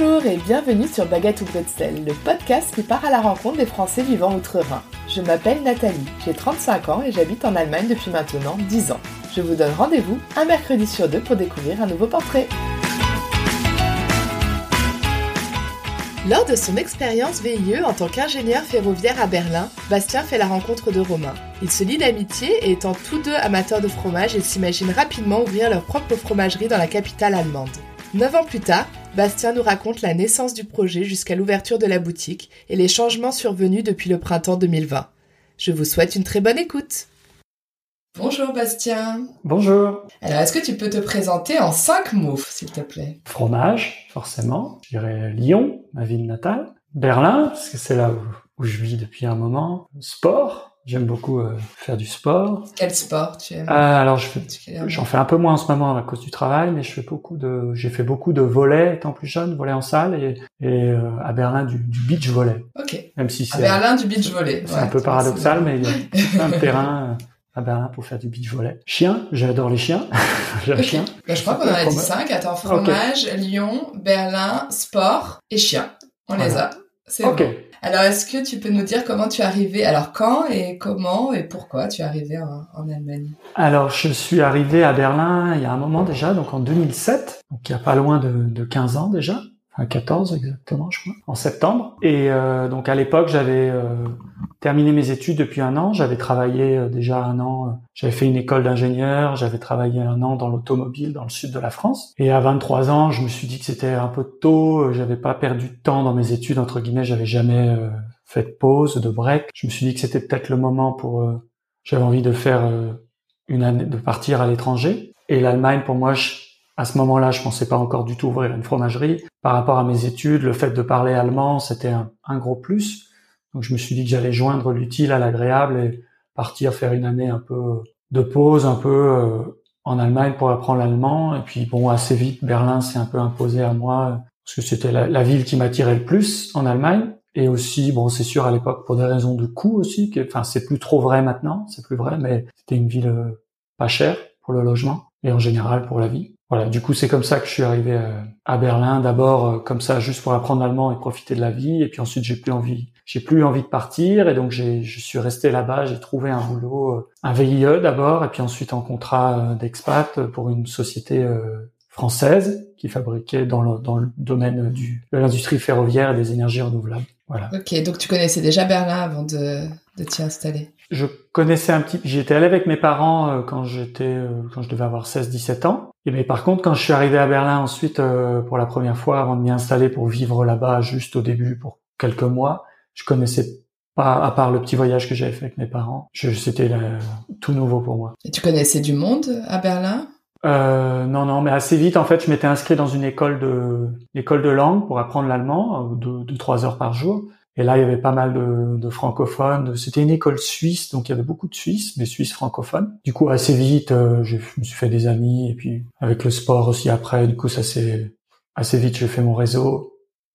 Bonjour et bienvenue sur Baguette ou le podcast qui part à la rencontre des Français vivant outre-Rhin. Je m'appelle Nathalie, j'ai 35 ans et j'habite en Allemagne depuis maintenant 10 ans. Je vous donne rendez-vous un mercredi sur deux pour découvrir un nouveau portrait. Lors de son expérience VIE en tant qu'ingénieur ferroviaire à Berlin, Bastien fait la rencontre de Romain. Ils se lient d'amitié et étant tous deux amateurs de fromage, ils s'imaginent rapidement ouvrir leur propre fromagerie dans la capitale allemande. Neuf ans plus tard, Bastien nous raconte la naissance du projet jusqu'à l'ouverture de la boutique et les changements survenus depuis le printemps 2020. Je vous souhaite une très bonne écoute. Bonjour Bastien. Bonjour. Alors, est-ce que tu peux te présenter en cinq mots, s'il te plaît? Fromage, forcément. Je dirais Lyon, ma ville natale. Berlin, parce que c'est là où, je vis depuis un moment. Sport. J'aime beaucoup euh, faire du sport. Quel sport tu aimes? Euh, Alors, j'en fais un peu moins en ce moment à cause du travail, mais je fais beaucoup de, j'ai fait beaucoup de volets étant plus jeune, volet en salle et, et euh, à Berlin du, du beach volley. Ok. Même si c'est à Berlin du beach volley. C'est un peu paradoxal, mais il y a plein de terrains à Berlin pour faire du beach volley. Chien, j'adore les chiens. J'ai un chien. Bah, je crois qu'on en a dit cinq. Attends, fromage, Lyon, Berlin, sport et chien. On les a. C'est ok. Alors, est-ce que tu peux nous dire comment tu es arrivé Alors, quand et comment et pourquoi tu es arrivé en, Allemagne? Alors, je suis arrivé à Berlin il y a un moment déjà, donc en 2007, donc il y a pas loin de, de 15 ans déjà. Enfin, 14 exactement, je crois, en septembre. Et euh, donc à l'époque, j'avais euh, terminé mes études depuis un an. J'avais travaillé euh, déjà un an. J'avais fait une école d'ingénieur. J'avais travaillé un an dans l'automobile dans le sud de la France. Et à 23 ans, je me suis dit que c'était un peu tôt. J'avais pas perdu de temps dans mes études entre guillemets. J'avais jamais fait de pause, de break. Je me suis dit que c'était peut-être le moment pour. j'avais envie de faire une année, de partir à l'étranger. Et l'Allemagne, pour moi, à ce moment-là, je pensais pas encore du tout ouvrir une fromagerie. Par rapport à mes études, le fait de parler allemand, c'était un, gros plus. Donc je me suis dit que j'allais joindre l'utile à l'agréable et partir faire une année un peu de pause, un peu euh, en Allemagne pour apprendre l'allemand. Et puis bon, assez vite, Berlin s'est un peu imposé à moi parce que c'était la, ville qui m'attirait le plus en Allemagne. Et aussi, bon, c'est sûr à l'époque pour des raisons de coût aussi. Que, enfin, c'est plus trop vrai maintenant, c'est plus vrai, mais c'était une ville euh, pas chère pour le logement et en général pour la vie. Voilà, du coup, c'est comme ça que je suis arrivé euh, à Berlin. D'abord, comme ça, juste pour apprendre l'allemand et profiter de la vie. Et puis ensuite, j'ai plus envie j'ai plus envie de partir et donc je suis resté là-bas. J'ai trouvé un boulot, euh, un VIE d'abord et puis ensuite en contrat euh, d'expat pour une société euh, française qui fabriquait dans le, dans le domaine du, de l'industrie ferroviaire et des énergies renouvelables. Voilà. Ok, donc tu connaissais déjà Berlin avant de, de t'y installer Je connaissais un petit J'étais allé avec mes parents quand j'étais quand je devais avoir 16-17 ans. Et mais par contre, quand je suis arrivé à Berlin ensuite pour la première fois avant de m'y installer pour vivre là-bas juste au début pour quelques mois, je connaissais pas, à part le petit voyage que j'avais fait avec mes parents. C'était tout nouveau pour moi. Et tu connaissais du monde à Berlin? Euh, non, non, mais assez vite, en fait, je m'étais inscrit dans une école de, école de langue pour apprendre l'allemand, de, de trois heures par jour. Et là, il y avait pas mal de, de francophones. C'était une école suisse, donc il y avait beaucoup de Suisses, mais Suisses francophones. Du coup, assez vite, euh, je me suis fait des amis. Et puis, avec le sport aussi après, du coup, ça s'est assez vite, j'ai fait mon réseau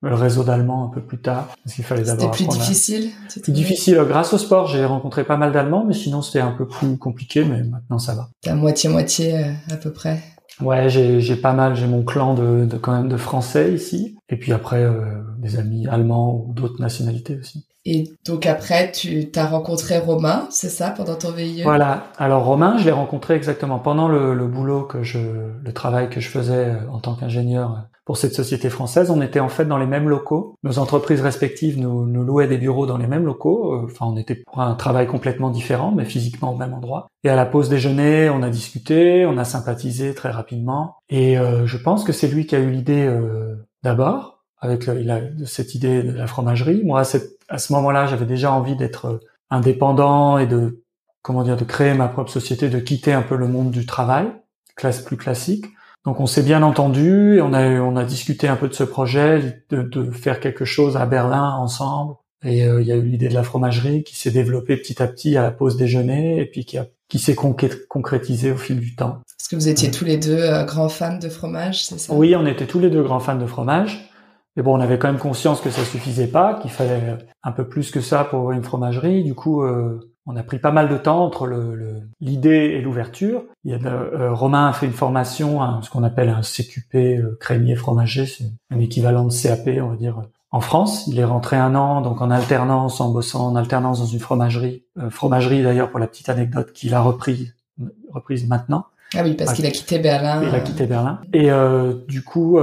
le réseau d'Allemands un peu plus tard, parce qu'il fallait d'abord. C'était plus difficile. Plus difficile. Grâce au sport, j'ai rencontré pas mal d'Allemands, mais sinon c'était un peu plus compliqué, mais maintenant ça va. T'as moitié moitié euh, à peu près. Ouais, j'ai pas mal, j'ai mon clan de, de, quand même de Français ici, et puis après euh, des amis allemands ou d'autres nationalités aussi. Et donc après, tu t'as rencontré Romain, c'est ça, pendant ton VIE Voilà. Alors Romain, je l'ai rencontré exactement pendant le, boulot que je, le travail que je faisais euh, en tant qu'ingénieur pour cette société française. On était en fait dans les mêmes locaux. Nos entreprises respectives nous, louaient des bureaux dans les mêmes locaux. Euh, enfin, on était pour un travail complètement différent, mais physiquement au même endroit. Et à la pause déjeuner, on a discuté, on a sympathisé très rapidement. Et euh, je pense que c'est lui qui a eu l'idée euh, d'abord, avec le, cette idée de la fromagerie. Moi, à, ce moment-là, j'avais déjà envie d'être indépendant et de comment dire, de créer ma propre société, de quitter un peu le monde du travail, classe plus classique. Donc on s'est bien entendu et on a on a discuté un peu de ce projet, de, de faire quelque chose à Berlin ensemble. Et euh, il y a eu l'idée de la fromagerie qui s'est développée petit à petit à la pause déjeuner et puis qui a qui s'est concrétisée au fil du temps. Est-ce que vous étiez tous les deux euh, grands fans de fromage, c'est ça? Oui, on était tous les deux grands fans de fromage. Mais bon, on avait quand même conscience que ça suffisait pas, qu'il fallait un peu plus que ça pour une fromagerie. Du coup, euh, on a pris pas mal de temps entre le, l'idée et l'ouverture. Il y a euh, Romain a fait une formation, à ce qu'on appelle un CQP euh, crémier fromager, c'est un équivalent de CAP, on va dire, en France. Il est rentré un an, donc en alternance, en bossant en alternance dans une fromagerie, euh, fromagerie d'ailleurs pour la petite anecdote qu'il a repris, reprise maintenant. Ah oui, parce qu'il a quitté Berlin. Il a quitté Berlin. Et du coup,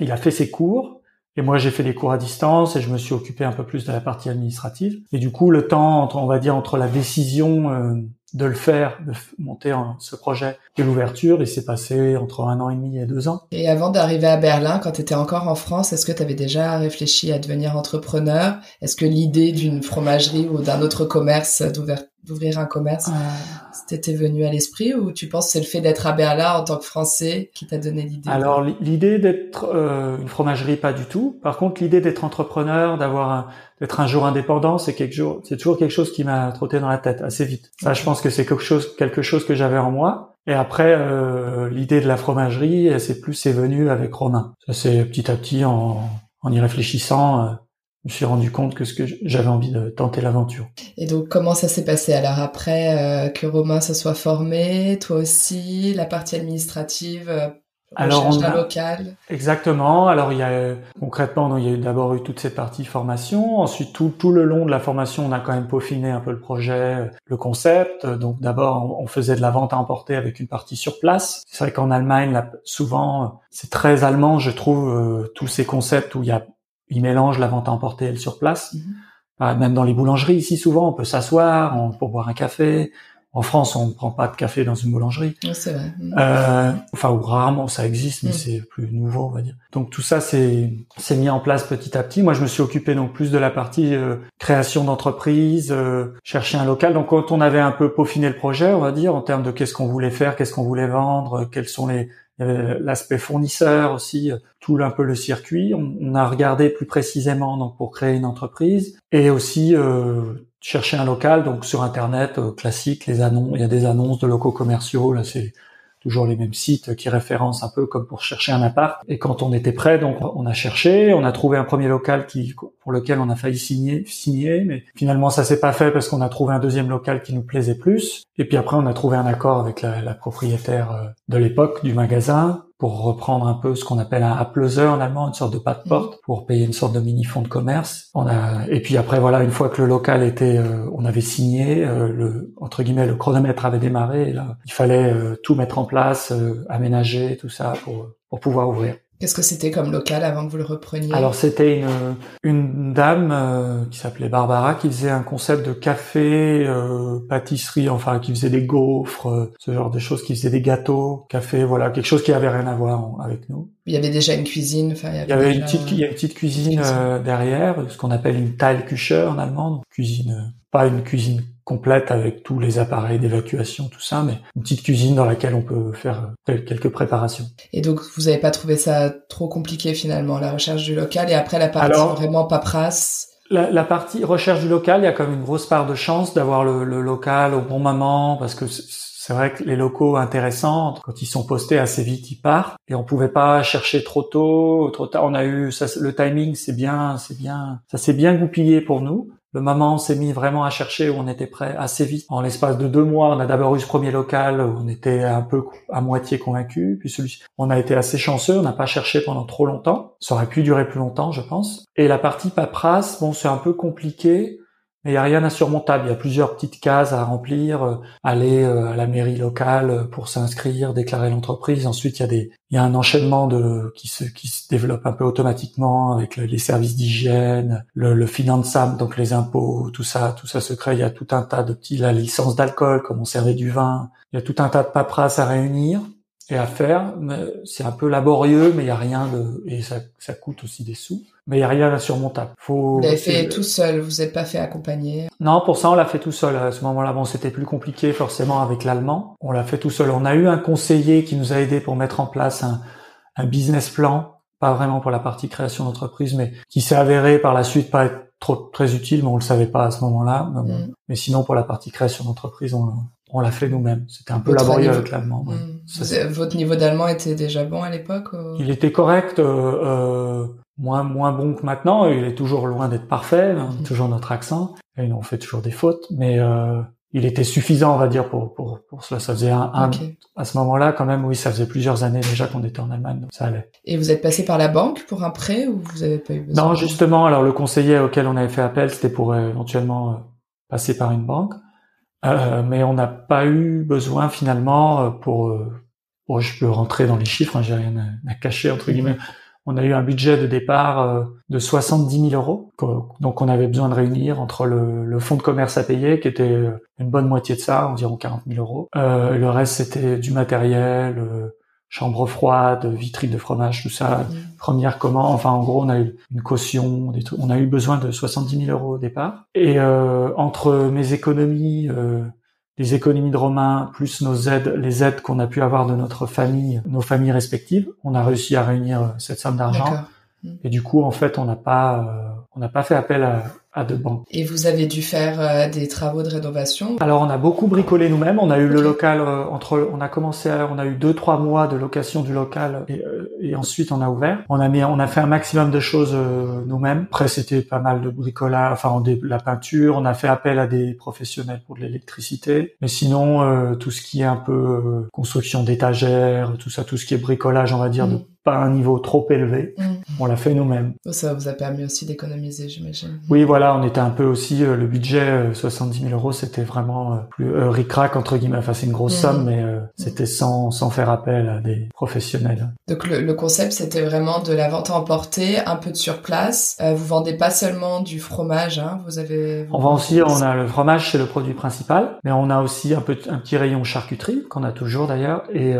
il a fait ses cours. Et moi, j'ai fait des cours à distance et je me suis occupé un peu plus de la partie administrative. Et du coup, le temps, entre, on va dire, entre la décision euh, de le faire, de monter ce projet et l'ouverture, il s'est passé entre un an et demi et deux ans. Et avant d'arriver à Berlin, quand tu étais encore en France, est-ce que tu avais déjà réfléchi à devenir entrepreneur? Est-ce que l'idée d'une fromagerie ou d'un autre commerce d'ouverture d'ouvrir un commerce. C'était venu à l'esprit ou tu penses que c'est le fait d'être à Berlin en tant que Français qui t'a donné l'idée Alors l'idée d'être euh, une fromagerie pas du tout. Par contre l'idée d'être entrepreneur, d'avoir d'être un jour indépendant, c'est quelque chose, c'est toujours quelque chose qui m'a trotté dans la tête assez vite. Ça, je pense que c'est quelque chose quelque chose que j'avais en moi. Et après euh, l'idée de la fromagerie, c'est plus c'est venu avec Romain. Ça c'est petit à petit en, en y réfléchissant euh, me suis rendu compte que ce que j'avais envie de tenter l'aventure. Et donc comment ça s'est passé? Alors après euh, que Romain se soit formé, toi aussi, la partie administrative euh, alors on a... local? Exactement. Alors il y a concrètement, donc, il y a d'abord eu toute cette partie formation. Ensuite, tout, tout le long de la formation, on a quand même peaufiné un peu le projet, le concept. Donc d'abord, on faisait de la vente à emporter avec une partie sur place. C'est vrai qu'en Allemagne, là, souvent, c'est très allemand, je trouve, euh, tous ces concepts où il y a ils mélangent la vente à emporter elle sur place. Mhm. même dans les boulangeries ici, souvent, on peut s'asseoir pour boire un café. En France, on ne prend pas de café dans une boulangerie. c'est vrai. Euh, enfin, ou rarement, ça existe, mais mhm. c'est plus nouveau, on va dire. Donc tout ça, c'est c'est mis en place petit à petit. Moi, je me suis occupé donc plus de la partie euh, création d'entreprise, euh, chercher un local. Donc quand on avait un peu peaufiné le projet, on va dire, en termes de qu'est-ce qu'on voulait faire, qu'est-ce qu'on voulait vendre, quels sont les l'aspect fournisseur aussi, tout un peu le circuit. On, a regardé plus précisément donc pour créer une entreprise et aussi euh, chercher un local donc sur internet euh, classique les annonces. Il y a des annonces de locaux commerciaux là c'est toujours les mêmes sites qui référencent un peu comme pour chercher un appart. Et quand on était prêt, donc on a cherché, on a trouvé un premier local qui pour lequel on a failli signer, signer, mais finalement ça s'est pas fait parce qu'on a trouvé un deuxième local qui nous plaisait plus. Et puis après on a trouvé un accord avec la, la propriétaire euh, de l'époque du magasin pour reprendre un peu ce qu'on appelle un Ablöser en allemand, une sorte de pas de porte, pour payer une sorte de mini fonds de commerce. On a et puis après voilà, une fois que le local était, euh, on avait signé, euh, le entre guillemets le chronomètre avait démarré. Et là, il fallait euh, tout mettre en place, aménager tout ça pour pour pouvoir ouvrir. Qu'est-ce que c'était comme local avant que vous le repreniez? Alors c'était une, une dame euh, qui s'appelait Barbara qui faisait un concept de café, euh, pâtisserie, enfin qui faisait des gaufres, euh, ce genre de choses, qui faisait des gâteaux, café, voilà, quelque chose qui avait rien à voir avec nous. Il y avait déjà une cuisine, enfin il y avait, une petite, il y a une petite cuisine, derrière, ce qu'on appelle une Teilküche en allemand, donc cuisine, pas une cuisine complète avec tous les appareils d'évacuation, tout ça, mais une petite cuisine dans laquelle on peut faire quelques préparations. Et donc, vous n'avez pas trouvé ça trop compliqué finalement, la recherche du local? Et après la partie vraiment paperasse? la, la, partie recherche du local, il y a comme une grosse part de chance d'avoir le, le, local au bon moment, parce que c'est vrai que les locaux intéressants, quand ils sont postés assez vite, ils partent, et on pouvait pas chercher trop tôt, trop tard. On a eu ça, le timing, c'est bien, c'est bien, ça s'est bien goupillé pour nous. Le moment, s'est mis vraiment à chercher où on était prêt assez vite. En l'espace de deux mois, on a d'abord eu ce premier local où on était un peu à moitié convaincu. Puis celui on a été assez chanceux, on n'a pas cherché pendant trop longtemps. Ça aurait pu durer plus longtemps, je pense. Et la partie paperasse, bon, c'est un peu compliqué. Mais il n'y a rien d'insurmontable. Il y a plusieurs petites cases à remplir. Euh, aller euh, à la mairie locale euh, pour s'inscrire, déclarer l'entreprise. Ensuite, il y a des, il y a un enchaînement de qui se qui se développe un peu automatiquement avec les services d'hygiène, le, le donc les impôts, tout ça, tout ça se crée. Il y a tout un tas de petits, la licence d'alcool, comme on servait du vin. Il y a tout un tas de paperasses à réunir et à faire. C'est un peu laborieux, mais il y a rien de et ça, ça coûte aussi des sous. Mais il y a rien d'insurmontable. Faut. Vous l'avez fait tout seul. Vous n'êtes pas fait accompagner. Non, pour ça on l'a fait tout seul. À ce moment-là, bon, c'était plus compliqué forcément avec l'allemand. On l'a fait tout seul. On a eu un conseiller qui nous a aidé pour mettre en place un, un business plan, pas vraiment pour la partie création d'entreprise, mais qui s'est avéré par la suite pas être trop très utile, mais on le savait pas à ce moment-là. Mais, mm. sinon, pour la partie création d'entreprise, on, on l'a fait nous-mêmes. C'était un peu laborieux avec l'allemand. Hmm. Votre niveau d'allemand était déjà bon à l'époque Il était correct, euh, moins moins bon que maintenant. Il est toujours loin d'être parfait, hein, hmm. toujours notre accent, et on fait toujours des fautes, mais il était suffisant, on va dire, pour pour pour cela. Ça faisait un, à ce moment-là, quand même, oui, ça faisait plusieurs années déjà qu'on était en Allemagne, donc ça allait. Et vous êtes passé par la banque pour un prêt ou vous avez pas eu besoin Non, justement. Alors le conseiller auquel on avait fait appel, c'était pour euh, éventuellement euh, passer par une banque, euh, mais on n'a pas eu besoin finalement pour. Bon, je peux rentrer dans les chiffres, hein, j'ai rien à, cacher entre guillemets on a eu un budget de départ euh, de 70 000 euros. Donc on avait besoin de réunir entre le, le, fonds de commerce à payer, qui était euh, une bonne moitié de ça, environ 40 000 euros. Euh, le reste c'était du matériel, euh, chambre froide, vitrine de fromage, tout ça. Mmh. Première commande. Enfin en gros on a eu une caution, des trucs. on a eu besoin de 70 000 euros au départ. Et entre mes économies les économies de Romain plus nos aides, les aides qu'on a pu avoir de notre famille, nos familles respectives, on a réussi à réunir euh, cette somme d'argent. Et du coup, en fait, on n'a pas, euh, on n'a pas fait appel à, à. Et vous avez dû faire euh, des travaux de rénovation Alors on a beaucoup bricolé nous-mêmes. On a eu le local euh, entre, on a commencé, à, on a eu deux trois mois de location du local et, euh, et, ensuite on a ouvert. On a mis, on a fait un maximum de choses nous-mêmes. Après c'était pas mal de bricolage, enfin de la peinture. On a fait appel à des professionnels pour de l'électricité. Mais sinon tout ce qui est un peu construction d'étagères, tout ça, tout ce qui est bricolage, on va dire de mm. Pas un niveau trop élevé, mm. on l'a fait nous-mêmes. Ça vous a permis aussi d'économiser, j'imagine. Oui, voilà on était un peu aussi euh, le budget 70 euh, 000 euros, c'était vraiment euh, plus euh, ric-rac entre guillemets. Enfin, c'est une grosse mm. somme, mais c'était sans sans faire appel à des professionnels. Donc le, le concept, c'était vraiment de la vente à emporter, un peu de surplace. vous vendez pas seulement du fromage, hein, vous avez. on vend aussi, on a le fromage, c'est le produit principal, mais on a aussi un peu un petit rayon charcuterie qu'on a toujours d'ailleurs, et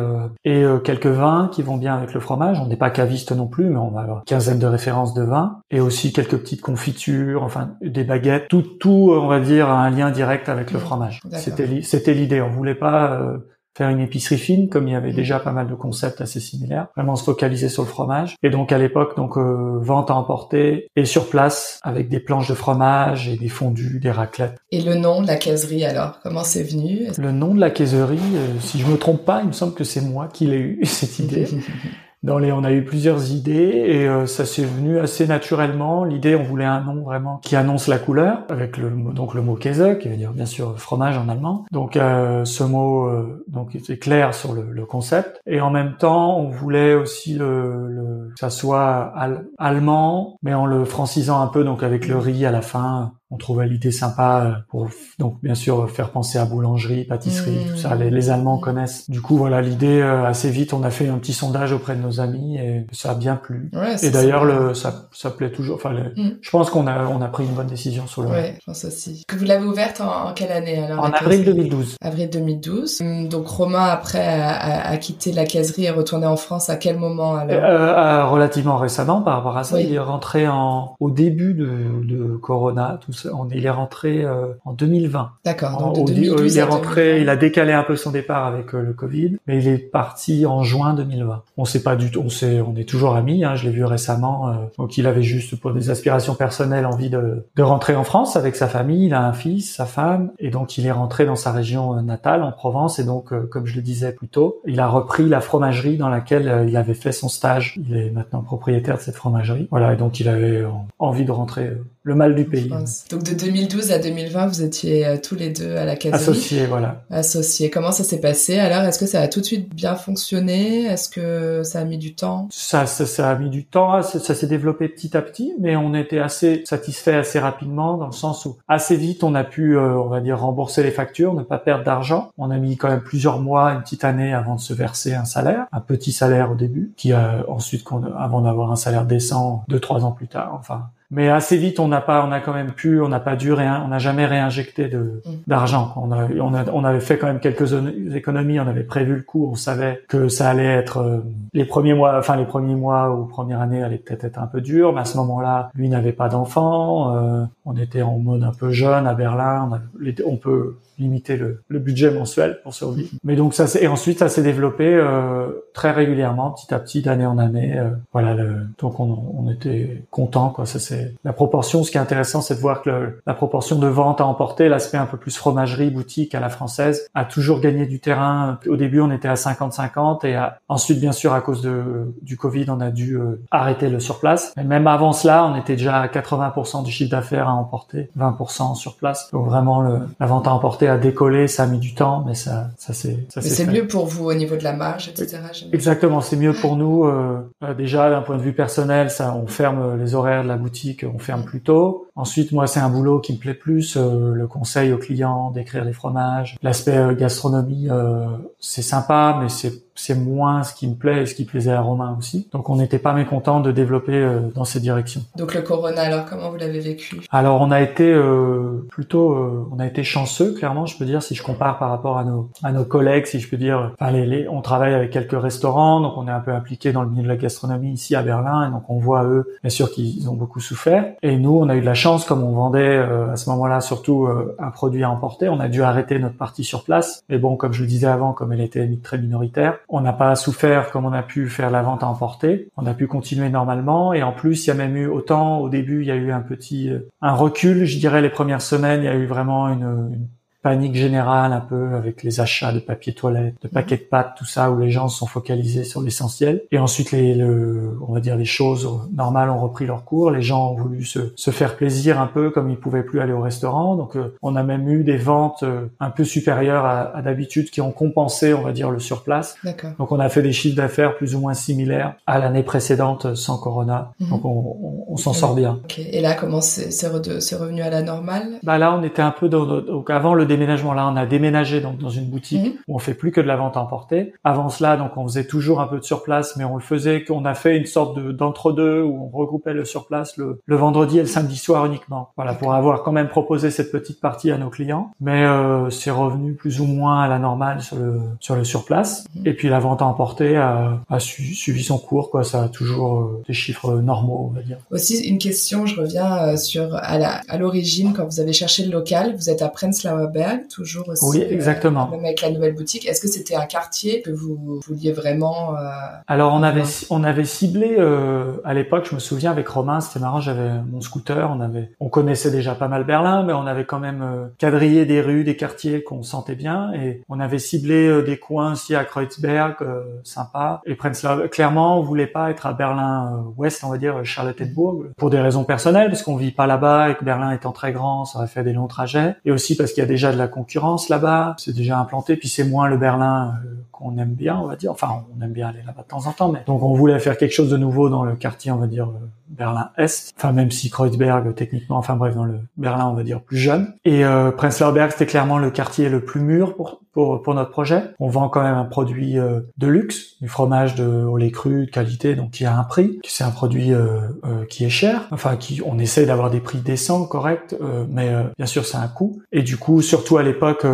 et quelques vins qui vont bien avec le fromage. On n'est pas caviste non plus, mais on a une quinzaine de références de vins et aussi quelques petites confitures, enfin des baguettes, tout, tout, on va dire, a un lien direct avec le fromage. C'était, c'était l'idée. On voulait pas euh, faire une épicerie fine, comme il y avait déjà pas mal de concepts assez similaires. Vraiment se focaliser sur le fromage. Et donc à l'époque, donc euh, vente à emporter et sur place avec des planches de fromage et des fondus, des raclettes. Et le nom de la caserie alors, comment c'est venu? Le nom de la caserie, euh, si je me trompe pas, il me semble que c'est moi qui l'ai eu cette idée. dans les, on a eu plusieurs idées et euh, ça s'est venu assez naturellement. L'idée, on voulait un nom vraiment qui annonce la couleur, avec le donc le mot Käse, qui veut dire bien sûr fromage en allemand. Donc euh, ce mot euh, donc était clair sur le, le, concept et en même temps, on voulait aussi le, le que ça soit allemand, mais en le francisant un peu, donc avec le riz à la fin on trouvait l'idée sympa euh, pour donc bien sûr faire penser à boulangerie, pâtisserie, tout ça. Les, Allemands connaissent. Du coup, voilà l'idée. Euh, assez vite, on a fait un petit sondage auprès de nos amis et ça a bien plu. et d'ailleurs, le ça, ça plaît toujours. Enfin, mm. je pense qu'on a on a pris une bonne décision sur le. Ouais, je pense aussi. Que vous l'avez ouverte en, quelle année alors En avril 2012. Avril 2012. Hum, donc Romain après a, quitté la caserie et retourné en France. À quel moment alors euh, Relativement récemment par rapport à ça. Il est rentré en au début de, de Corona, tout ça il est rentré euh, en 2020. D'accord. Donc de 2012 il est rentré, il a décalé un peu son départ avec euh, le Covid, mais il est parti en juin 2020. On sait pas du tout, on sait, on est toujours amis. Hein, je l'ai vu récemment. Euh, donc il avait juste pour des aspirations personnelles envie de, de rentrer en France avec sa famille. Il a un fils, sa femme, et donc il est rentré dans sa région natale en Provence. Et donc, comme je le disais plus tôt, il a repris la fromagerie dans laquelle il avait fait son stage. Il est maintenant propriétaire de cette fromagerie. Voilà, et donc il avait envie de rentrer le mal du pays. Donc de 2012 à 2020, vous étiez euh, tous les deux à la caserie. Associés, voilà. Associés. Comment ça s'est passé? Alors, est-ce que ça a tout de suite bien fonctionné? Est-ce que ça a mis du temps? Ça, ça, ça, a mis du temps. Ça, ça s'est développé petit à petit, mais on était assez satisfait assez rapidement dans le sens où assez vite on a pu, euh, on va dire, rembourser les factures, ne pas perdre d'argent. On a mis quand même plusieurs mois, une petite année avant de se verser un salaire, un petit salaire au début, qui a ensuite, avant d'avoir un salaire décent, deux trois ans plus tard. Enfin, mais assez vite on n'a pas on a quand même pu on n'a pas dû rien on n'a jamais réinjecté de mm. d'argent on a, on a on avait fait quand même quelques économies on avait prévu le coup on savait que ça allait être euh, les premiers mois enfin les premiers mois ou première année allait peut-être être un peu dur mais à ce moment-là lui n'avait pas d'enfant euh, on était en mode un peu jeune à Berlin on, peut limiter le, le, budget mensuel pour survivre mais donc ça et ensuite ça s'est développé euh, très régulièrement, petit à petit, d'année en année. Euh, voilà, le, donc on, on était content quoi. Ça c'est la proportion. Ce qui est intéressant, c'est de voir que la proportion de vente à emporter, l'aspect un peu plus fromagerie, boutique à la française, a toujours gagné du terrain. Au début, on était à 50-50 et ensuite, bien sûr, à cause de, du Covid, on a dû euh, arrêter le surplace. Mais même avant cela, on était déjà à 80% du chiffre d'affaires à emporter, 20% sur place. Donc vraiment, le, la vente à emporter a décollé. Ça a mis du temps, mais ça, ça c'est. Mais c'est mieux pour vous au niveau de la marge, etc. Exactement, c'est mieux pour nous. Euh, euh, déjà, d'un point de vue personnel, ça, on ferme les horaires de la boutique, on ferme plus tôt. Ensuite, moi, c'est un boulot qui me plaît plus, euh, le conseil aux clients, d'écrire les fromages, l'aspect euh, gastronomie, euh, c'est sympa, mais c'est c'est moins ce qui me plaît et ce qui plaisait à Romain aussi. Donc on n'était pas mécontent de développer euh, dans ces directions. Donc le Corona, alors comment vous l'avez vécu? Alors on a été euh, plutôt, euh, on a été chanceux, clairement, je peux dire, si je compare par rapport à nos à nos collègues, si je peux dire. Enfin, les, on travaille avec quelques restaurants, donc on est un peu impliqué dans le milieu de la gastronomie ici à Berlin, et donc on voit eux, bien sûr, qu'ils ont beaucoup souffert. Et nous, on a eu de la chance, comme on vendait à ce moment-là surtout un produit à emporter, on a dû arrêter notre partie sur place. Mais bon, comme je le disais avant, comme elle était très minoritaire, on n'a pas souffert comme on a pu faire la vente à emporter. On a pu continuer normalement et en plus il y a même eu autant au début il y a eu un petit euh, un recul, je dirais les premières semaines il y a eu vraiment une, une panique générale un peu avec les achats de papier toilette, de paquets de pâtes, tout ça où les gens se sont focalisés sur l'essentiel. Et ensuite les, le, on va dire les choses normales ont repris leur cours. Les gens ont voulu se, se faire plaisir un peu comme ils pouvaient plus aller au restaurant. Donc euh, on a même eu des ventes euh, un peu supérieures à, à d'habitude qui ont compensé, on va dire, le surplace. Donc on a fait des chiffres d'affaires plus ou moins similaires à l'année précédente sans Corona. Mhm. Donc on, on, on s'en sort bien. Et là comment c'est revenu à la normale? Bah là on était un peu dans, donc avant le déménagement là, on a déménagé donc dans une boutique mhm. où on fait plus que de la vente à emporter. Avant cela, donc on faisait toujours un peu de surplace, mais on le faisait qu'on a fait une sorte de d'entre-deux où on regroupait le surplace le, le vendredi et le samedi soir uniquement. Voilà, pour avoir quand même proposé cette petite partie à nos clients. Mais euh, c'est revenu plus ou moins à la normale sur le sur le surplace. Mhm. Et puis la vente à emporter a, a suivi son cours, quoi. Ça a toujours euh, des chiffres normaux, on va dire. Aussi une question, je reviens euh, sur à l'origine quand vous avez cherché le local, vous êtes à Prenzlauer Berg toujours aussi. Oui, exactement. même avec la nouvelle boutique. Est-ce que c'était un quartier que vous vouliez vraiment euh, Alors on avait on avait ciblé euh, à l'époque, je me souviens avec Romain, c'était marrant, j'avais mon scooter, on avait on connaissait déjà pas mal Berlin, mais on avait quand même euh, quadrillé des rues, des quartiers qu'on sentait bien et on avait ciblé des coins aussi à Kreuzberg, sympa. Et Prenzlau, clairement, on voulait pas être à Berlin Ouest, on va dire Charlottenburg, pour des raisons personnelles, parce qu'on vit pas là-bas et que Berlin étant très grand, ça aurait fait des longs trajets, et aussi parce qu'il y a déjà de la concurrence là-bas, c'est déjà implanté, puis c'est moins le Berlin euh, qu'on aime bien, on va dire. Enfin, on aime bien aller là-bas de temps en temps, mais donc on voulait faire quelque chose de nouveau dans le quartier, on va dire euh, Berlin-Est. Enfin, même si Kreuzberg, techniquement, enfin bref, dans le Berlin, on va dire plus jeune. Et euh, c'était clairement le quartier le plus mûr pour, pour, pour notre projet. On vend quand même un produit euh, de luxe, du fromage de au lait cru, de qualité, donc qui a un prix. C'est un produit euh, euh, qui est cher. Enfin, qui on essaie d'avoir des prix décents, corrects, mais bien sûr, c'est un coût. Et du coup, surtout à l'époque,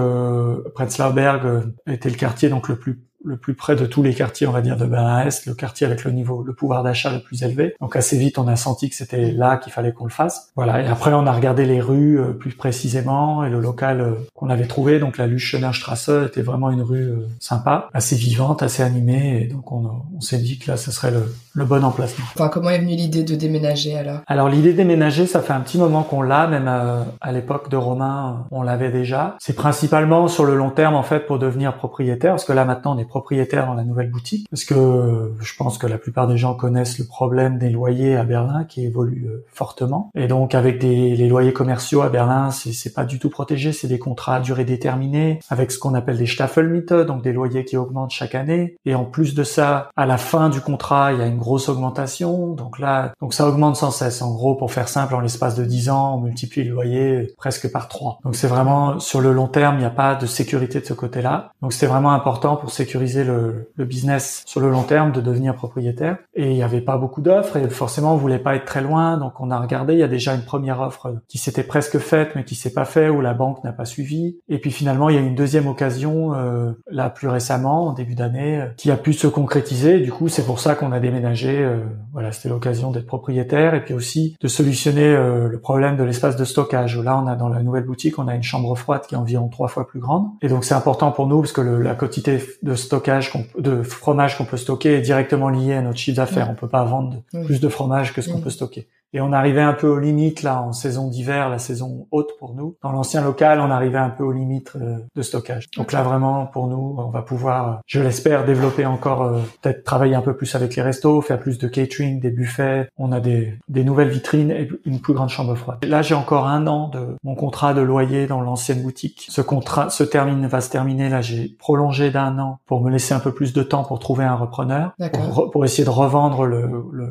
Prenzlauer était le quartier donc le plus le plus près de tous les quartiers, on va dire, de Berlin-Est, le quartier avec le niveau, le pouvoir d'achat le plus élevé. Donc assez vite, on a senti que c'était là qu'il fallait qu'on le fasse. Voilà. Et après, on a regardé les rues euh, plus précisément et le local euh, qu'on avait trouvé. Donc la Lüschener Strasse était vraiment une rue euh, sympa, assez vivante, assez animée. Et donc on, on s'est dit que là, ce serait le, le bon emplacement. Enfin, comment est venue l'idée de déménager alors? Alors l'idée de déménager, ça fait un petit moment qu'on l'a, même à, l'époque de Romain, on l'avait déjà. C'est principalement sur le long terme en fait pour devenir propriétaire, parce que là maintenant on est propriétaire dans la nouvelle boutique, parce que je pense que la plupart des gens connaissent le problème des loyers à Berlin qui évolue euh, fortement. Et donc avec des, les loyers commerciaux à Berlin, c'est pas du tout protégé, c'est des contrats à durée déterminée, avec ce qu'on appelle des Staffelmiete, donc des loyers qui augmentent chaque année. Et en plus de ça, à la fin du contrat, il y a une grosse augmentation. Donc là, donc ça augmente sans cesse. En gros, pour faire simple, en l'espace de 10 ans, on multiplie le loyer presque par 3. Donc c'est vraiment sur le long terme, il n'y a pas de sécurité de ce côté-là. Donc c'était vraiment important pour sécuriser le, le, business sur le long terme de devenir propriétaire. Et il n'y avait pas beaucoup d'offres et forcément on voulait pas être très loin. Donc on a regardé, il y a déjà une première offre qui s'était presque faite mais qui s'est pas fait où la banque n'a pas suivi. Et puis finalement il y a une deuxième occasion euh, là plus récemment en début d'année qui a pu se concrétiser. du coup c'est pour ça qu'on a déménagé. Euh, voilà, c'était l'occasion d'être propriétaire et puis aussi de solutionner euh, le problème de l'espace de stockage. Là on a dans la nouvelle boutique on a une chambre froide qui est environ trois fois plus grande. Et donc c'est important pour nous parce que le, la quantité de stockage, de fromage qu'on peut stocker est directement lié à notre chiffre d'affaires. On peut pas vendre plus de fromage que ce qu'on peut stocker. Et on arrivait un peu aux limites là en saison d'hiver, la saison haute pour nous. Dans l'ancien local, on arrivait un peu aux limites euh, de stockage. Donc là vraiment pour nous, on va pouvoir, euh, je l'espère, développer encore, euh, peut-être travailler un peu plus avec les restos, faire plus de catering, des buffets. On a des, des nouvelles vitrines et une plus grande chambre froide. là j'ai encore un an de mon contrat de loyer dans l'ancienne boutique. Ce contrat se termine, va se terminer. Là j'ai prolongé d'un an pour me laisser un peu plus de temps pour trouver un repreneur, pour, pour, essayer de revendre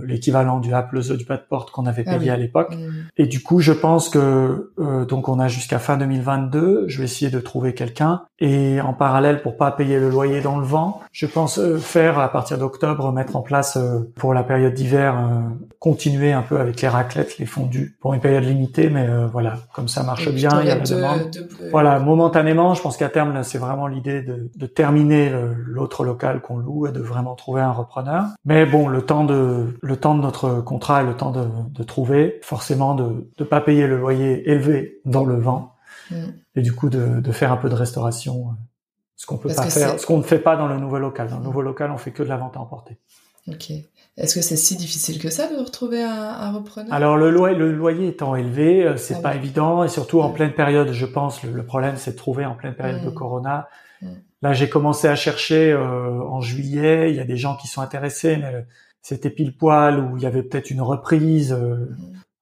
l'équivalent le, du Apple du pas de porte qu'on avait ah payé à l'époque. Mm. Et du coup, je pense que euh, donc on a jusqu'à fin 2022. Je vais essayer de trouver quelqu'un et en parallèle, pour pas payer le loyer dans le vent, je pense euh, faire à partir d'octobre mettre en place euh, pour la période d'hiver continuer un peu avec les raclettes, les fondus pour une période limitée, mais voilà, comme ça marche bien, il y a la demande. Voilà, momentanément, je pense qu'à terme, c'est vraiment l'idée de, de, terminer l'autre local qu'on loue et de vraiment trouver un repreneur. Mais bon, le temps de le temps de notre contrat et le temps de, de trouver, forcément de ne pas payer le loyer élevé dans le vent, mm. et du coup de, de, faire un peu de restauration, euh, ce qu'on peut pas faire, ce qu'on ne fait pas dans le nouveau local. Dans le nouveau local, on fait que de la vente à emporter. Ok. Est-ce que c'est si difficile que ça de retrouver un, un repreneur? Alors le loyer, le loyer étant élevé, euh, c'est ah pas évident et surtout en pleine période, je pense. Le, problème, c'est de trouver en pleine période de mm. Corona. Mm. Là, j'ai commencé à chercher euh, en juillet. Il y a des gens qui sont intéressés, mais c'était pile poil où il y avait peut-être une reprise. Euh,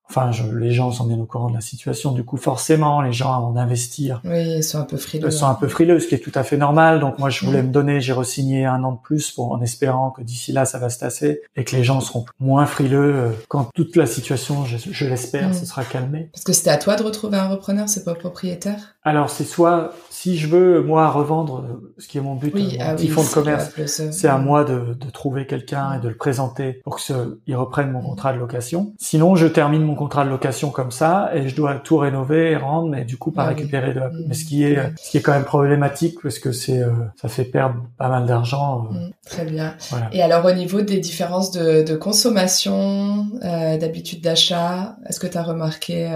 enfin, je, les gens sont bien au courant de la situation. Du coup, forcément, les gens vont investir. Oui, ils sont un peu frileux. Ils sont un peu frileux, ce qui est tout à fait normal. Donc moi, je voulais me donner, j'ai re-signé un an de plus pour, en espérant que d'ici là, ça va se tasser et que les gens seront moins frileux euh, quand toute la situation, je, l'espère, se sera calmée. Parce que c'était à toi de retrouver un repreneur, c'est pas propriétaire? Alors c'est soit si je veux moi revendre, euh, ce qui est mon but, oui, mon ah petit fonds de commerce, c'est à moi de, de trouver quelqu'un et de le présenter pour qu'il reprenne mon contrat de location. Sinon, je termine mon contrat de location comme ça et je dois tout rénover et rendre, mais du coup pas ah récupérer de. Mais ce qui est, ce qui est quand même problématique parce que c'est, euh, ça fait perdre pas mal d'argent. Euh. Mm, très bien. Et alors au niveau des différences de, de consommation, euh, d'habitude d'achat, est-ce que tu as remarqué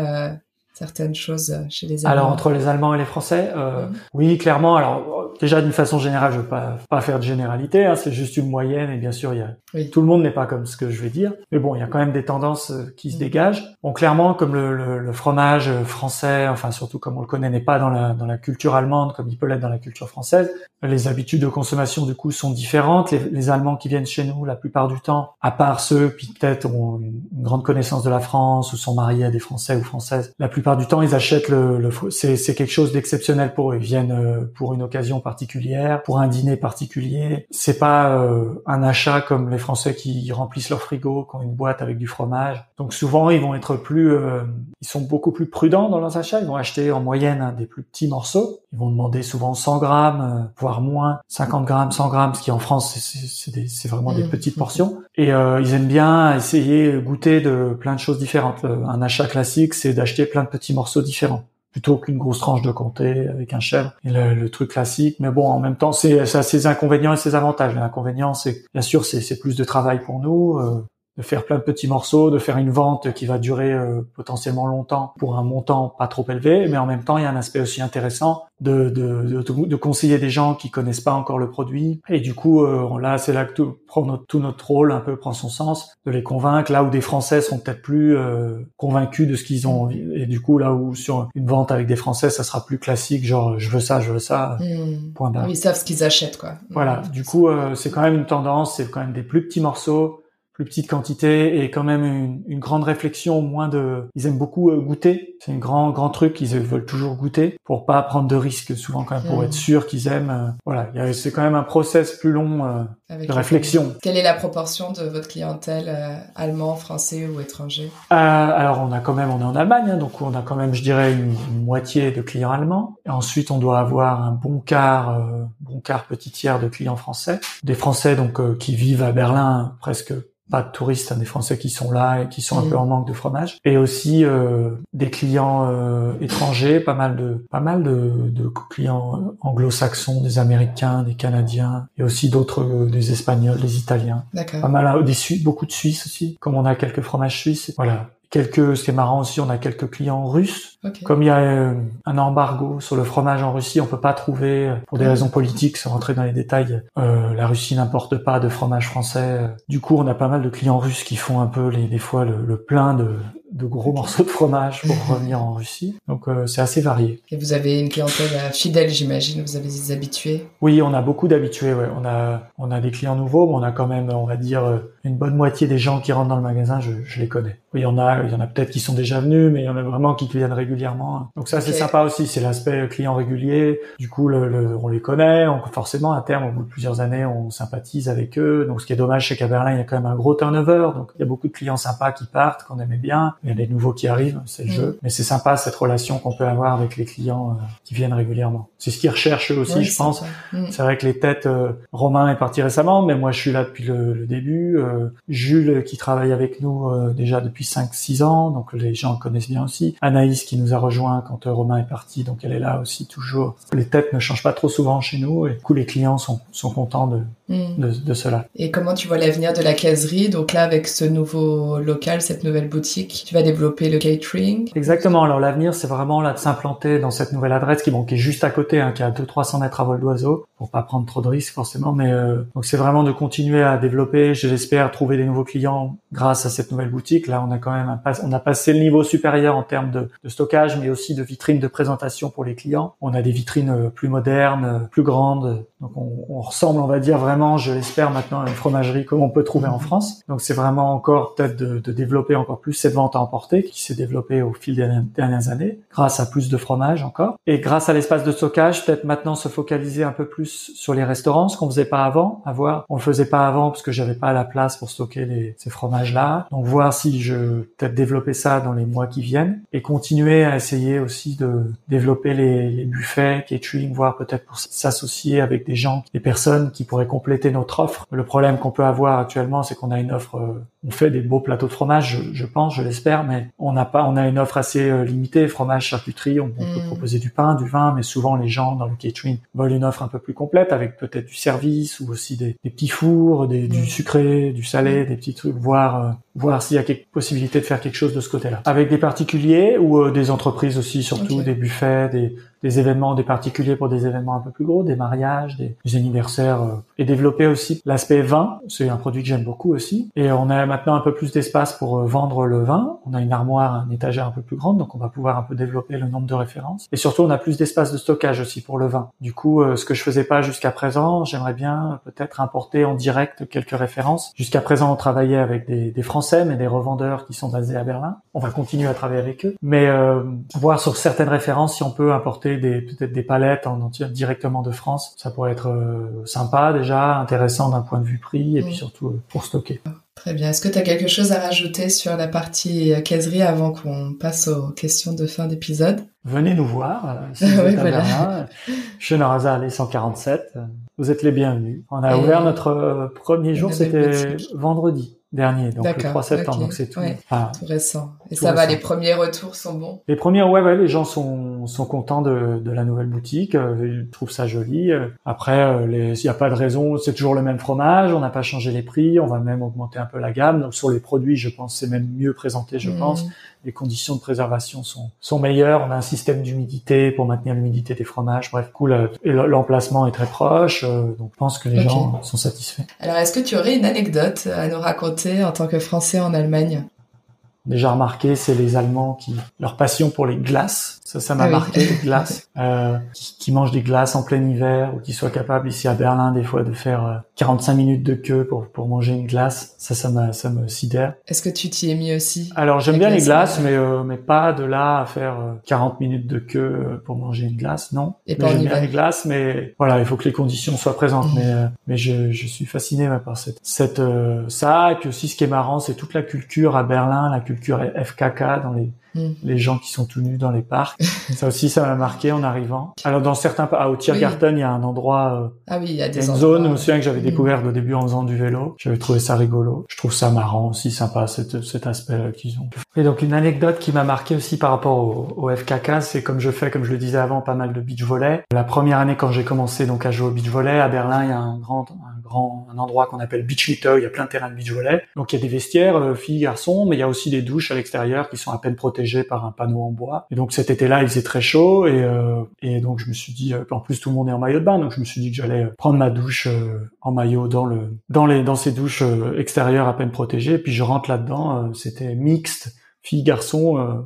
certaines choses euh, chez les Allemands Alors entre les Allemands et les Français, euh, mhm. oui clairement. Alors déjà d'une façon générale, je veux pas pas faire de généralité, hein, c'est juste une moyenne et bien sûr il y a tout le monde n'est pas comme ce que je vais dire, mais bon il y a quand même des tendances euh, qui se mhm. dégagent. Bon clairement comme le, le, le, fromage français, enfin surtout comme on le connaît n'est pas dans la dans la culture allemande comme il peut l'être dans la culture française, les habitudes de consommation du coup sont différentes. Les, les, Allemands qui viennent chez nous la plupart du temps, à part ceux qui peut-être ont une, grande connaissance de la France ou sont mariés à des Français ou Françaises, la plupart du temps, ils achètent le, le c'est quelque chose d'exceptionnel pour eux. Ils viennent euh, pour une occasion particulière, pour un dîner particulier. C'est pas euh, un achat comme les Français qui remplissent leur frigo, qui ont une boîte avec du fromage. Donc souvent, ils vont être plus, euh, ils sont beaucoup plus prudents dans leurs achats. Ils vont acheter en moyenne des plus petits morceaux. Ils vont demander souvent 100 grammes, voire moins, 50 grammes, 100 grammes, ce qui en France, c'est vraiment des mmh. petites portions. Et ils aiment bien essayer goûter de plein de choses différentes. Un achat classique, c'est d'acheter plein de petits morceaux différents plutôt qu'une grosse tranche de comté avec un chèvre et le, truc classique mais bon en même temps c'est ça a ses inconvénients et ses avantages l'inconvénient c'est bien sûr c'est plus de travail pour nous euh, de faire plein de petits morceaux, de faire une vente qui va durer euh, potentiellement longtemps pour un montant pas trop élevé, mais en même temps il y a un aspect aussi intéressant de, de, de, de conseiller des gens qui connaissent pas encore le produit et du coup euh, là c'est là que tout, prend notre, tout notre rôle un peu prend son sens de les convaincre là où des Français sont peut-être plus euh, convaincus de ce qu'ils ont envie et du coup là où sur une vente avec des Français ça sera plus classique genre je veux ça je veux ça mmh. point barre. Ils savent ce qu'ils achètent quoi. Voilà du coup c'est quand même une tendance c'est quand même des plus petits morceaux plus petite quantité et quand même une, une, grande réflexion, moins de. Ils aiment beaucoup euh, goûter. C'est un grand grand truc. Ils veulent toujours goûter pour pas prendre de risques. Souvent quand même pour être sûr qu'ils aiment. Euh, voilà, c'est quand même un process plus long euh, de réflexion. Quelle est la proportion de votre clientèle allemand, français ou étranger? Alors on a quand même, on est en Allemagne, hein, donc on a quand même, je dirais, une, moitié de clients allemands. Et ensuite on doit avoir un bon quart, bon quart petit tiers de clients français. Des Français donc qui vivent à Berlin presque pas de touristes, hein, des Français qui sont là et qui sont un peu mm. en manque de fromage, et aussi euh, des clients euh, étrangers, pas mal de pas mal de, de clients anglo-saxons, des Américains, des Canadiens, et aussi d'autres, euh, des Espagnols, des Italiens, pas mal des Suisses, beaucoup de Suisses aussi, comme on a quelques fromages suisses, voilà quelques, ce qui est marrant aussi, on a quelques clients russes. Comme il y a euh, un embargo sur le fromage en Russie, on peut pas trouver, pour des raisons politiques, sans rentrer dans les détails, euh, la Russie n'importe pas de fromage français. Du coup, on a pas mal de clients russes qui font un peu les, des fois le, le plein de, de gros morceaux de fromage pour revenir en Russie. Donc euh, c'est assez varié. Et vous avez une clientèle euh, fidèle, j'imagine. Vous avez des habitués. Oui, on a beaucoup d'habitués. Ouais. On a on a des clients nouveaux, mais on a quand même, on va dire, euh, une bonne moitié des gens qui rentrent dans le magasin, je, je les connais. Oui, il y en a, il y en a peut-être qui sont déjà venus, mais il y en a vraiment qui viennent régulièrement. Donc ça c'est sympa aussi, c'est l'aspect client régulier. Du coup, le, on les connaît, on, forcément à terme, au bout de plusieurs années, on sympathise avec eux. Donc ce qui est dommage, c'est qu'à Berlin, il y a quand même un gros turnover. Donc il y a beaucoup de clients sympas qui partent, qu'on aimait bien il y a des nouveaux qui arrivent, c'est le mm. jeu. Mais c'est sympa cette relation qu'on peut avoir avec les clients euh, qui viennent régulièrement. C'est ce qu'ils recherchent eux aussi, je pense. Mm. C'est vrai que les têtes, euh, Romain est parti récemment, mais moi je suis là depuis le, début. Euh, Jules qui travaille avec nous déjà depuis 5-6 ans, donc les gens connaissent bien aussi. Anaïs qui nous a rejoint quand Romain est parti, donc elle est là aussi toujours. Les têtes ne changent pas trop souvent chez nous et du coup les clients sont, sont contents de, mm. de, de, cela. Et comment tu vois l'avenir de la caserie? Donc là avec ce nouveau local, cette nouvelle boutique, tu vas développer le catering. Exactement. Alors l'avenir, c'est vraiment là de s'implanter dans cette nouvelle adresse qui, bon, qui est juste à côté, hein, qui est à 200-300 mètres à vol d'oiseau, pour pas prendre trop de risques forcément. Mais euh, donc c'est vraiment de continuer à développer. Je l'espère trouver des nouveaux clients grâce à cette nouvelle boutique. Là, on a quand même un on a passé le niveau supérieur en termes de, de, stockage, mais aussi de vitrines de présentation pour les clients. On a des vitrines euh, plus modernes, euh, plus grandes. Donc on, on ressemble, on va dire vraiment, je l'espère maintenant, à une fromagerie comme on peut trouver en France. Donc c'est vraiment encore peut-être de, de développer encore plus cette vente à emporter qui s'est développé au fil des dernières années, grâce à plus de fromage encore. Et grâce à l'espace de stockage, peut-être maintenant se focaliser un peu plus sur les restaurants, ce qu'on faisait pas avant. Avoir, on le faisait pas avant parce que j'avais pas la place pour stocker les, ces fromages-là. Donc voir si je peut-être développer ça dans les mois qui viennent et continuer à essayer aussi de développer les, les buffets, catering, voir peut-être pour s'associer avec des gens, des personnes qui pourraient compléter notre offre. Le problème qu'on peut avoir actuellement, c'est qu'on a une offre, euh, on fait des beaux plateaux de fromage, je, je pense, je l'espère, mais on n'a pas, on a une offre assez euh, limitée, fromage, charcuterie, on, peut mm. proposer du pain, du vin, mais souvent les gens dans le catering veulent une offre un peu plus complète avec peut-être du service ou aussi des, petits fours, des, du mm. sucré, du salé, mm. des petits trucs, voir euh, voir s'il y a quelque possibilité de faire quelque chose de ce côté-là. Avec des particuliers ou euh, des entreprises aussi, surtout des buffets, des, des événements, des particuliers pour des événements un peu plus gros, des mariages, des, anniversaires, euh, et développer aussi l'aspect vin. C'est un produit que j'aime beaucoup aussi. Et on a maintenant un peu plus d'espace pour euh, vendre le vin. On a une armoire, une étagère un peu plus grande, donc on va pouvoir un peu développer le nombre de références. Et surtout, on a plus d'espace de stockage aussi pour le vin. Du coup, ce que je faisais pas jusqu'à présent, j'aimerais bien peut-être importer en direct quelques références. Jusqu'à présent, on travaillait avec des, des, Français, mais des revendeurs qui sont basés à Berlin. On va continuer à travailler avec eux, mais euh, voir sur certaines références si on peut importer des peut-être des palettes en entier directement de France. Ça pourrait être euh, sympa déjà, intéressant d'un point de vue prix et puis surtout euh, pour stocker. Très bien. Est-ce que tu as quelque chose à rajouter sur la partie caserie avant qu'on passe aux questions de fin d'épisode? Venez nous voir. si vous êtes à Berlin, 147. Vous êtes les bienvenus. On a ouvert notre premier jour, c'était vendredi dernier, donc le 3 septembre, donc c'est tout, tout récent. Et ça va, les premiers retours sont bons? Les premiers, ouais, ouais, les gens sont, sont contents de, de la nouvelle boutique, euh, ils trouvent ça joli. Euh, après, euh, il n'y a pas de raison, c'est toujours le même fromage, on n'a pas changé les prix, on va même augmenter un peu la gamme. Donc sur les produits, je pense c'est même mieux présenté, je mmh. pense. Les conditions de préservation sont, sont meilleures, on a un système d'humidité pour maintenir l'humidité des fromages. Bref, cool, l'emplacement est très proche, donc je pense que les gens sont satisfaits. Alors, est-ce que tu aurais une anecdote à nous raconter en tant que Français en Allemagne? Déjà remarqué, c'est les Allemands qui leur passion pour les glaces ça, ça m'a marqué, les glaces. Euh, qui, qui, mangent des glaces en plein hiver ou qui soient capables ici à Berlin des fois de faire 45 euh, minutes de queue pour, pour manger une glace. Ça, ça, me, ça me sidère. Est-ce que tu t'y es mis aussi? Alors j'aime bien les glaces, mais, euh, mais pas de là à faire 40 euh, minutes de queue pour manger une glace, non. Et pas J'aime bien les glaces, mais voilà, il faut que les conditions soient présentes. Mais, mais je, je suis fasciné par cette, cette ça. Et puis aussi, ce qui est marrant, c'est toute la culture à Berlin, la culture FKK dans les Mm. les gens qui sont tout nus dans les parcs. ça aussi, ça m'a marqué en arrivant. Alors dans certains, ah, au Tiergarten, il y a un endroit, euh, ah oui, il y a des une zone, je me souviens que j'avais mm. découvert au début en faisant du vélo. J'avais trouvé ça rigolo. Je trouve ça marrant aussi, sympa cet, cet aspect qu'ils ont. Et donc une anecdote qui m'a marqué aussi par rapport au, au FKK, c'est comme je fais, comme je le disais avant, pas mal de beach volley. La première année quand j'ai commencé donc à jouer au beach volley à Berlin, il y a un grand, un endroit qu'on appelle beach little, il y a plein de terrains de beach volley. Donc il y a des vestiaires euh, filles garçons, mais il y a aussi des douches à l'extérieur qui sont à peine protégées par un panneau en bois. Et donc cet été-là, il faisait très chaud et euh, et donc je me suis dit en plus tout le monde est en maillot de bain, donc je me suis dit que j'allais prendre ma douche en maillot dans le dans les dans ces douches extérieures à peine protégées. Et puis je rentre là-dedans, c'était mixte filles garçons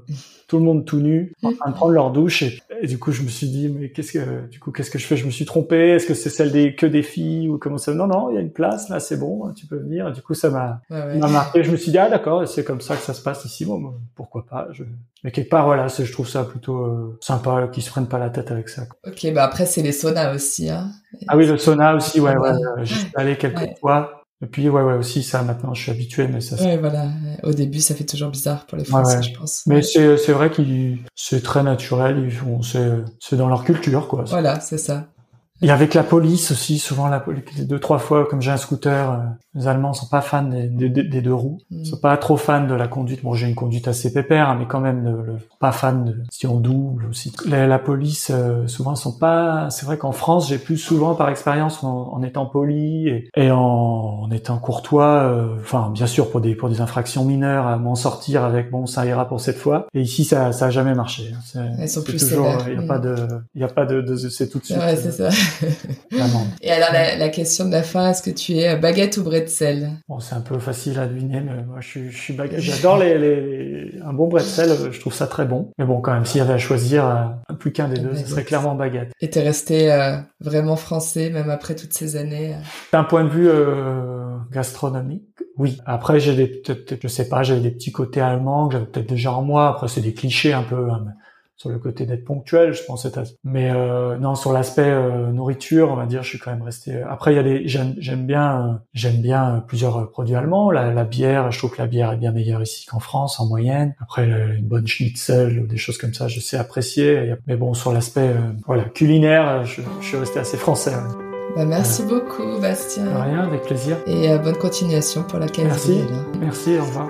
tout le monde tout nu en train de prendre leur douche. Et, du coup je me suis dit mais qu'est-ce que du coup qu'est-ce que je fais? Je me suis trompé. Est-ce que c'est celle des que des filles ou comment ça? Non non il y a une place là c'est bon tu peux venir. Du coup ça m'a marqué. Je me suis dit ah d'accord c'est comme ça que ça se passe ici. Bon pourquoi pas? Je... mais quelque part voilà je trouve ça plutôt euh, sympa qu'ils se prennent pas la tête avec ça ok bah après c'est les saunas aussi hein. Ah oui le sauna aussi ouais ouais, j'y suis allé quelques fois et puis ouais ouais aussi ça maintenant je suis habitué mais ça. Ouais voilà. Au début ça fait toujours bizarre pour les Français je pense. Mais c'est c'est vrai qu'ils c'est très naturel ils font c'est c'est dans leur culture quoi. Voilà c'est ça. Et avec la police aussi, souvent la police, deux trois fois, comme j'ai un scooter, euh, les Allemands sont pas fans des, des, deux roues, ils mm. sont pas trop fans de la conduite. Bon, j'ai une conduite assez pépère, hein, mais quand même le, pas fan de si on double aussi. La, la police, euh, souvent sont pas. C'est vrai qu'en France, j'ai plus souvent par expérience en, étant poli et, et en, en, étant courtois. euh, Enfin, bien sûr pour des pour des infractions mineures, à m'en sortir avec bon, ça ira pour cette fois. Et ici, ça ça a jamais marché. Hein. Elles sont plus toujours. Il y a pas de il y a pas de, de c'est tout de suite. Ouais, c'est ça. Et alors la, question de la fin, est-ce que tu es baguette ou bretzel? Bon, c'est un peu facile à deviner, mais moi je suis, je suis baguette. J'adore les, les, un bon bretzel, je trouve ça très bon. Mais bon, quand même, s'il y avait à choisir euh, plus qu'un des deux, ce serait clairement baguette. Et t'es resté euh, vraiment français, même après toutes ces années euh? D'un point de vue gastronomique, oui. Après, j'ai des, peut-être, je sais pas, j'avais des petits côtés allemands que j'avais peut-être déjà en moi. Après, c'est des clichés un peu. Hein, sur le côté d'être ponctuel, je pense. Mais euh, non, sur l'aspect euh, nourriture, on va dire, je suis quand même resté. Euh, après, il y a des, j'aime bien, j'aime bien plusieurs produits allemands. La, bière, je trouve que la bière est bien meilleure ici qu'en France en moyenne. Après, une bonne schnitzel ou des choses comme ça, je sais apprécier. Mais bon, sur l'aspect, voilà, culinaire, je, suis resté assez français. Bah, merci beaucoup, Bastien. rien, avec plaisir. Et bonne continuation pour la qualité. Merci. Merci. Au revoir.